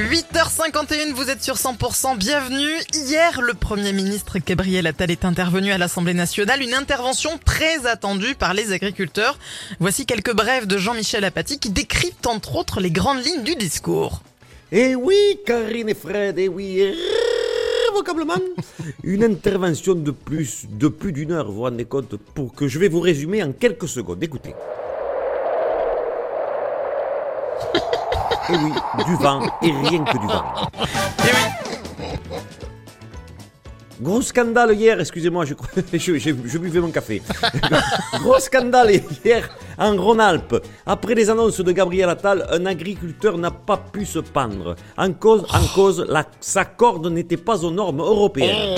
8h51, vous êtes sur 100%, bienvenue. Hier, le Premier ministre Gabriel Attal est intervenu à l'Assemblée nationale, une intervention très attendue par les agriculteurs. Voici quelques brèves de Jean-Michel Apathy qui décryptent entre autres les grandes lignes du discours. Eh oui, Karine et Fred, eh oui, irrévocablement. Une intervention de plus, de plus d'une heure, vous vous rendez compte, pour que je vais vous résumer en quelques secondes. Écoutez. Eh oui, du vent et rien que du vent. Et oui, Gros scandale hier, excusez-moi, je, crois- je, je, je buvais mon café. Gros scandale hier en Rhône-Alpes. Après les annonces de Gabriel Attal, un agriculteur n'a pas pu se pendre. En cause, en cause la, sa corde n'était pas aux normes européennes.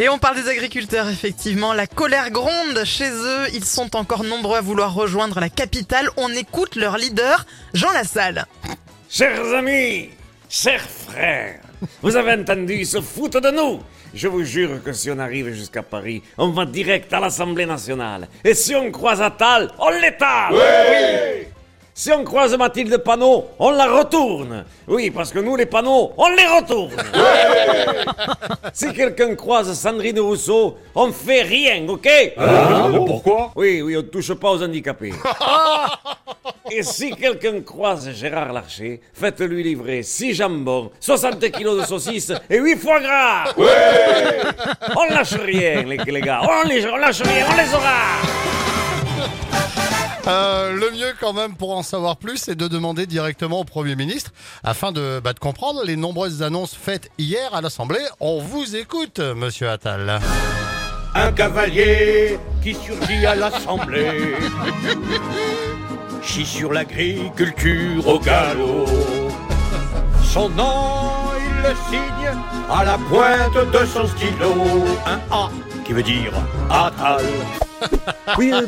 Et on parle des agriculteurs, effectivement. La colère gronde chez eux. Ils sont encore nombreux à vouloir rejoindre la capitale. On écoute leur leader, Jean Lassalle. Chers amis, chers frères, vous avez entendu, ils se foutent de nous. Je vous jure que si on arrive jusqu'à Paris, on va direct à l'Assemblée nationale. Et si on croise Attal, on l'étale. Oui. Si on croise Mathilde Panot, on la retourne. Oui, parce que nous, les panneaux, on les retourne. si quelqu'un croise Sandrine Rousseau, on fait rien, ok pourquoi Oui, oui, on touche pas aux handicapés. Et si quelqu'un croise Gérard Larcher, faites-lui livrer 6 jambons, 60 kilos de saucisses et 8 foie gras On lâche rien, les, les gars, on, les, on lâche rien, on les aura Euh, Le mieux quand même pour en savoir plus, c'est de demander directement au Premier ministre afin de, bah, de comprendre les nombreuses annonces faites hier à l'Assemblée. On vous écoute, Monsieur Attal. Un cavalier qui surgit à l'Assemblée chie sur l'agriculture au galop. Son nom, il le signe à la pointe de son stylo. Un A qui veut dire Attal. Oui, euh,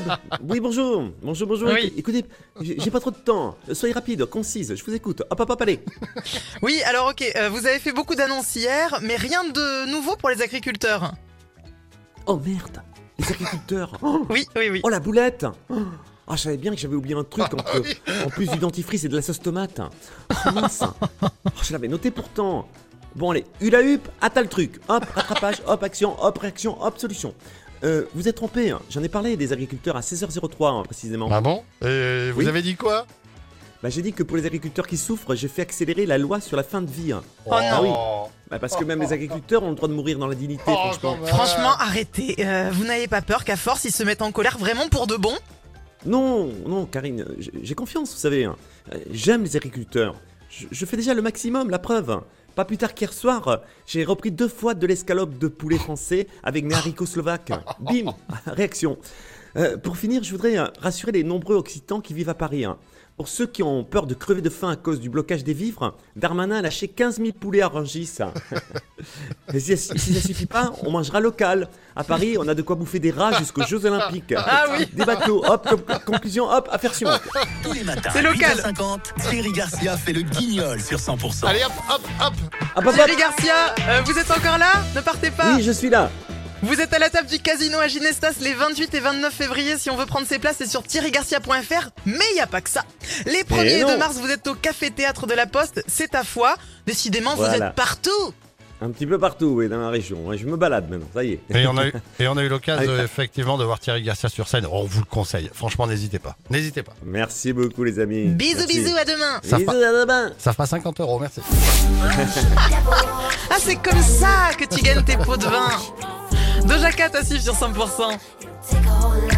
oui, bonjour. Bonjour, bonjour. Oui. Écoutez, j'ai pas trop de temps. Soyez rapide, concise, je vous écoute. Hop, hop, hop, allez. Oui, alors ok, euh, vous avez fait beaucoup d'annonces hier, mais rien de nouveau pour les agriculteurs. Oh merde, les agriculteurs. Oh, Oui, oui, oui. oh, la boulette. Ah, je savais bien que j'avais oublié un truc entre- en plus du dentifrice et de la sauce tomate. Oh, mince. Oh, je l'avais noté pourtant. Bon, allez, hula hup, Attal truc. Hop, rattrapage, hop, action, hop, réaction, hop, solution. Euh, vous êtes trompé, hein. j'en ai parlé des agriculteurs à 16h03 hein, précisément. Ah bon? Et vous Oui. avez dit quoi? Bah, j'ai dit que pour les agriculteurs qui souffrent, j'ai fait accélérer la loi sur la fin de vie. hein. Oh non. oui. Bah, parce que même les agriculteurs ont le droit de mourir dans la dignité, Oh, franchement. Franchement, arrêtez. Euh, vous n'avez pas peur qu'à force, ils se mettent en colère vraiment pour de bon? Non, non, Karine, j'ai- confiance, vous savez. hein. Euh, J'aime les agriculteurs. Je, je fais déjà le maximum, la preuve. Pas plus tard qu'hier soir, j'ai repris deux fois de l'escalope de poulet français avec mes haricots slovaques. Bim Réaction. Euh, pour finir, je voudrais euh, rassurer les nombreux Occitans qui vivent à Paris. hein. Pour ceux qui ont peur de crever de faim à cause du blocage des vivres, Darmanin a lâché 15 000 poulets à Rungis. Et si, si ça suffit pas, on mangera local. À Paris, on a de quoi bouffer des rats jusqu'aux Jeux Olympiques. Ah oui. Des bateaux, hop, conclusion, hop, affaire suivante. Tous les matins, C'est local. 8h50, Thierry Garcia fait le guignol sur 100%. Allez hop, hop, hop Ah, bah, bah, Thierry Garcia, euh, vous êtes encore là? Ne partez pas oui, je suis là. Vous êtes à la table du casino à Ginestas les 28 et 29 février. Si on veut prendre ses places, c'est sur thierrygarcia.fr. Mais il n'y a pas que ça. Les 1er et non. 2 mars, vous êtes au Café Théâtre de la Poste. C'est à foi. Décidément, vous êtes partout. Un petit peu partout, oui, dans la région. Je me balade maintenant, ça y est. Et on a eu, et on a eu l'occasion Avec- effectivement de voir Thierry Garcia sur scène. On vous le conseille. Franchement, n'hésitez pas. N'hésitez pas. Merci beaucoup, les amis. Bisous, Merci. bisous, à demain. Ça Bisous, fera- à demain. Ça fera 50 euros, merci. Ah, c'est comme ça que tu gagnes tes pots de vin. Doja Cat à sur 100%.